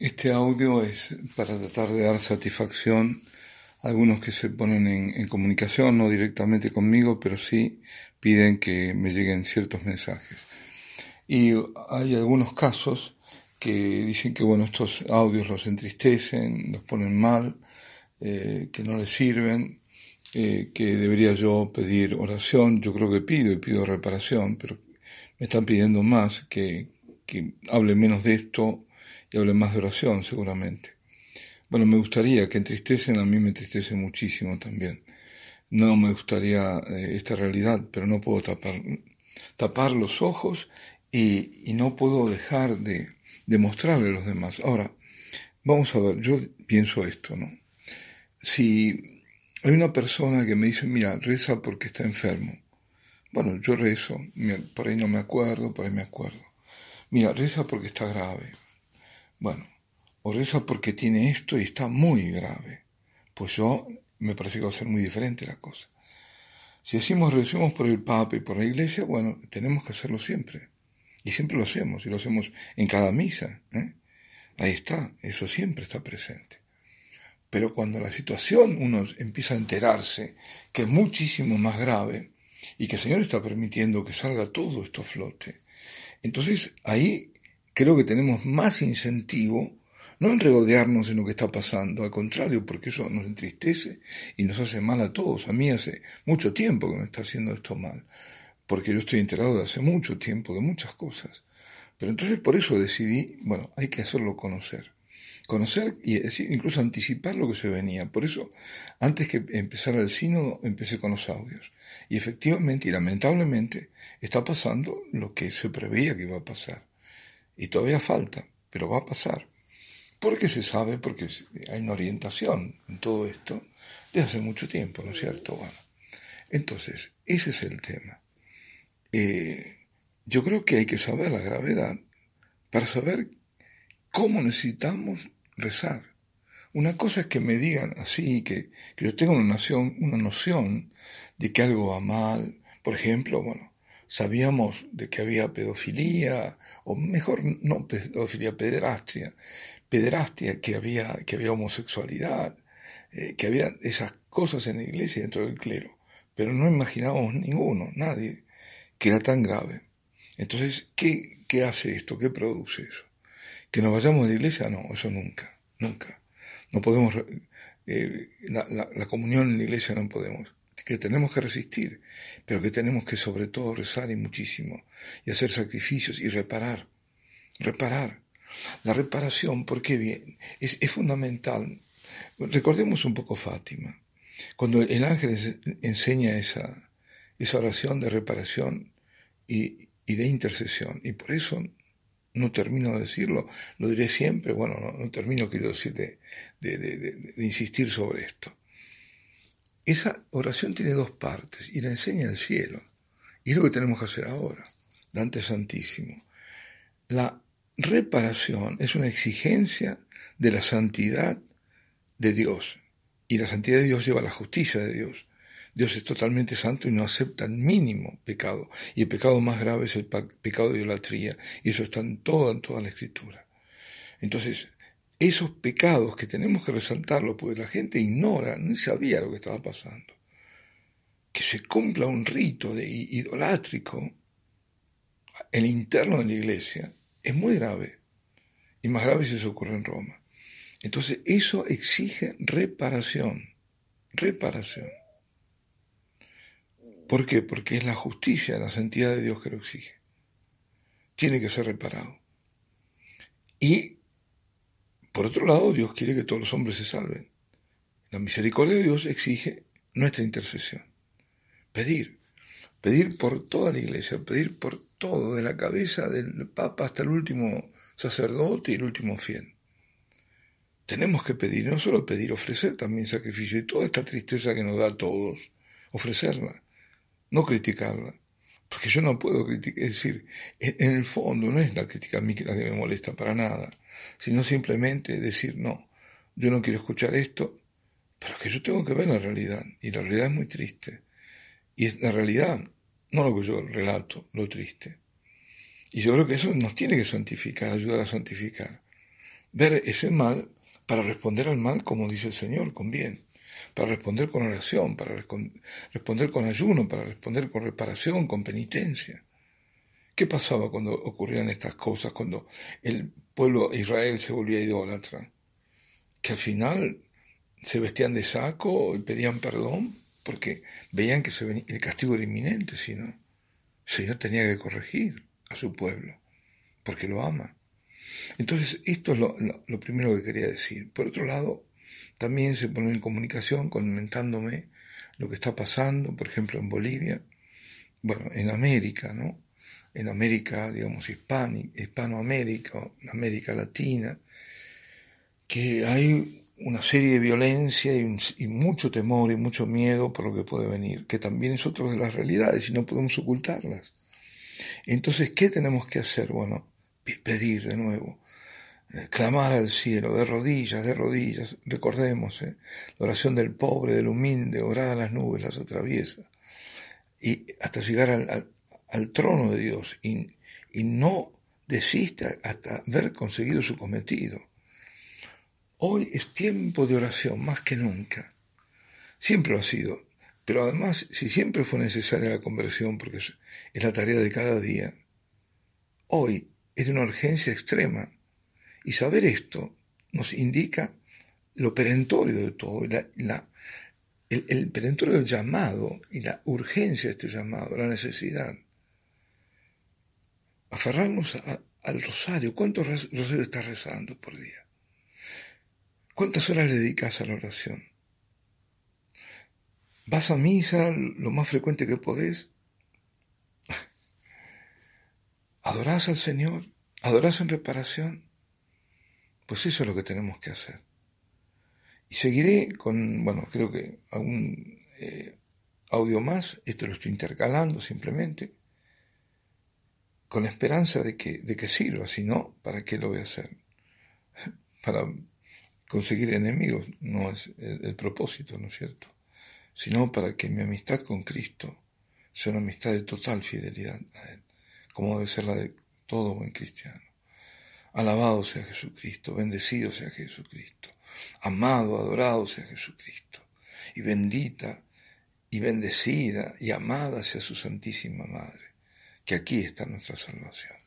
Este audio es para tratar de dar satisfacción a algunos que se ponen en, comunicación, no directamente conmigo, pero sí piden que me lleguen ciertos mensajes. Y hay algunos casos que dicen que bueno, estos audios los entristecen, los ponen mal, eh, que no les sirven, eh, que debería yo pedir oración, yo creo que pido y pido reparación, pero me están pidiendo más, que, que hable menos de esto y hable más de oración seguramente. Bueno, me gustaría que entristecen, a mí me entristece muchísimo también. No me gustaría eh, esta realidad, pero no puedo tapar, tapar los ojos y, no puedo dejar de, de mostrarle a los demás. Ahora, vamos a ver, yo pienso esto, ¿no? Si hay una persona que me dice, mira, reza porque está enfermo. Bueno, yo rezo, por ahí no me acuerdo, por ahí me acuerdo. Mira, reza porque está grave. Bueno, o reza porque tiene esto y está muy grave. Pues yo me parece que va a ser muy diferente la cosa. Si decimos recemos por el Papa y por la Iglesia, bueno, tenemos que hacerlo siempre. Y siempre lo hacemos, y lo hacemos en cada misa. ¿eh? Ahí está, eso siempre está presente. Pero cuando la situación uno empieza a enterarse que es muchísimo más grave y que el Señor está permitiendo que salga todo esto a flote, entonces ahí creo que tenemos más incentivo no en regodearnos en lo que está pasando, al contrario, porque eso nos entristece y nos hace mal a todos. A mí hace mucho tiempo que me está haciendo esto mal, porque yo estoy enterado de hace mucho tiempo de muchas cosas. Pero entonces por eso decidí, bueno, hay que hacerlo conocer. Conocer y decir, incluso anticipar lo que se venía. Por eso, antes que empezara el sínodo, empecé con los audios. Y efectivamente y lamentablemente está pasando lo que se preveía que iba a pasar. Y todavía falta, pero va a pasar. Porque se sabe, porque hay una orientación en todo esto de hace mucho tiempo, ¿no es cierto? Bueno, entonces, ese es el tema. Eh, yo creo que hay que saber la gravedad para saber cómo necesitamos rezar. Una cosa es que me digan así, que, que yo tenga una noción, una noción de que algo va mal. Por ejemplo, bueno, sabíamos de que había pedofilia, o mejor no pedofilia, pederastia, pederastia, que había, que había homosexualidad, eh, que había esas cosas en la iglesia dentro del clero, pero no imaginábamos ninguno, nadie, que era tan grave. Entonces, ¿qué, qué hace esto? ¿Qué produce eso? ¿Que nos vayamos de la iglesia? No, eso nunca, nunca. No podemos, eh, la, la, la comunión en la iglesia no podemos que tenemos que resistir, pero que tenemos que sobre todo rezar y muchísimo, y hacer sacrificios y reparar, reparar. La reparación, ¿por qué bien? Es, fundamental. Recordemos un poco Fátima. Cuando el ángel enseña esa, esa oración de reparación y, y, de intercesión, y por eso no termino de decirlo, lo diré siempre, bueno, no, no termino, quiero decir, de, de, de, de insistir sobre esto. Esa oración tiene dos partes y la enseña el cielo. Y es lo que tenemos que hacer ahora. Dante Santísimo. La reparación es una exigencia de la santidad de Dios. Y la santidad de Dios lleva a la justicia de Dios. Dios es totalmente santo y no acepta el mínimo pecado. Y el pecado más grave es el pecado de idolatría. Y eso está en toda, en toda la escritura. Entonces, esos pecados que tenemos que resaltarlos, porque la gente ignora, ni sabía lo que estaba pasando. Que se cumpla un rito de idolátrico en el interno de la iglesia es muy grave. Y más grave si eso ocurre en Roma. Entonces, eso exige reparación. Reparación. ¿Por qué? Porque es la justicia, la santidad de Dios que lo exige. Tiene que ser reparado. Y por otro lado, Dios quiere que todos los hombres se salven. La misericordia de Dios exige nuestra intercesión. Pedir, pedir por toda la iglesia, pedir por todo, de la cabeza del Papa hasta el último sacerdote y el último fiel. Tenemos que pedir, no solo pedir, ofrecer también sacrificio y toda esta tristeza que nos da a todos, ofrecerla, no criticarla. Porque yo no puedo criticar, es decir, en el fondo no es la crítica a mí la que me molesta para nada, sino simplemente decir, no, yo no quiero escuchar esto, pero que yo tengo que ver la realidad, y la realidad es muy triste. Y es la realidad, no lo que yo relato, lo triste. Y yo creo que eso nos tiene que santificar, ayudar a santificar. Ver ese mal para responder al mal como dice el Señor, con bien. Para responder con oración, para responder con ayuno, para responder con reparación, con penitencia. ¿Qué pasaba cuando ocurrían estas cosas, cuando el pueblo de Israel se volvía idólatra? Que al final se vestían de saco y pedían perdón porque veían que el castigo era inminente, si no. El Señor tenía que corregir a su pueblo, porque lo ama. Entonces, esto es lo, primero que quería decir. Por otro lado, también se pone en comunicación comentándome lo que está pasando, por ejemplo, en Bolivia, bueno, en América, ¿no? En América, digamos, hispánica, Hispanoamérica, América Latina, que hay una serie de violencia y, mucho temor y mucho miedo por lo que puede venir, que también es otra de las realidades y no podemos ocultarlas. Entonces, ¿qué tenemos que hacer? Bueno, pedir de nuevo, clamar al cielo, de rodillas, de rodillas, recordemos, eh, la oración del pobre, del humilde, orada a las nubes, las atraviesa, y hasta llegar al, trono de Dios, y, y no desista hasta haber conseguido su cometido. Hoy es tiempo de oración más que nunca. Siempre lo ha sido. Pero además, si siempre fue necesaria la conversión, porque es, la tarea de cada día, hoy es de una urgencia extrema. Y saber esto nos indica lo perentorio de todo, la, el, perentorio del llamado y la urgencia de este llamado, la necesidad. Aferrarnos al rosario. ¿Cuántos rosarios estás rezando por día? ¿Cuántas horas le dedicas a la oración? ¿Vas a misa lo más frecuente que podés? ¿Adorás al Señor? ¿Adorás en reparación? Pues eso es lo que tenemos que hacer. Y seguiré con, bueno, creo que algún eh, audio más, esto lo estoy intercalando simplemente, con la esperanza de que, de que sirva, si no, ¿para qué lo voy a hacer? Para conseguir enemigos no es el, propósito, ¿no es cierto? Sino para que mi amistad con Cristo sea una amistad de total fidelidad a Él, como debe ser la de todo buen cristiano. Alabado sea Jesucristo, bendecido sea Jesucristo, amado, adorado sea Jesucristo, y bendita y bendecida y amada sea su Santísima Madre, que aquí está nuestra salvación.